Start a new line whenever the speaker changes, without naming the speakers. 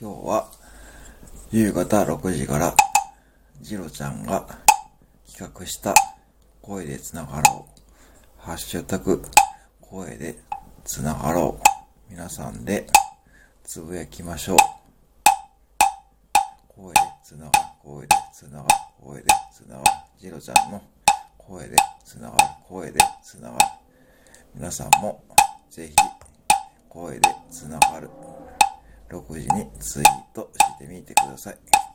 今日は夕方6時からジロちゃんが企画した声でつながろう。ハッシュタグ声でつながろう。皆さんでつぶやきましょう。声でつながる、声でつながる、声でつながる。ジロちゃんの声でつながる、声でつながる。皆さんもぜひ声でつながる。6時にツイートしてみてください。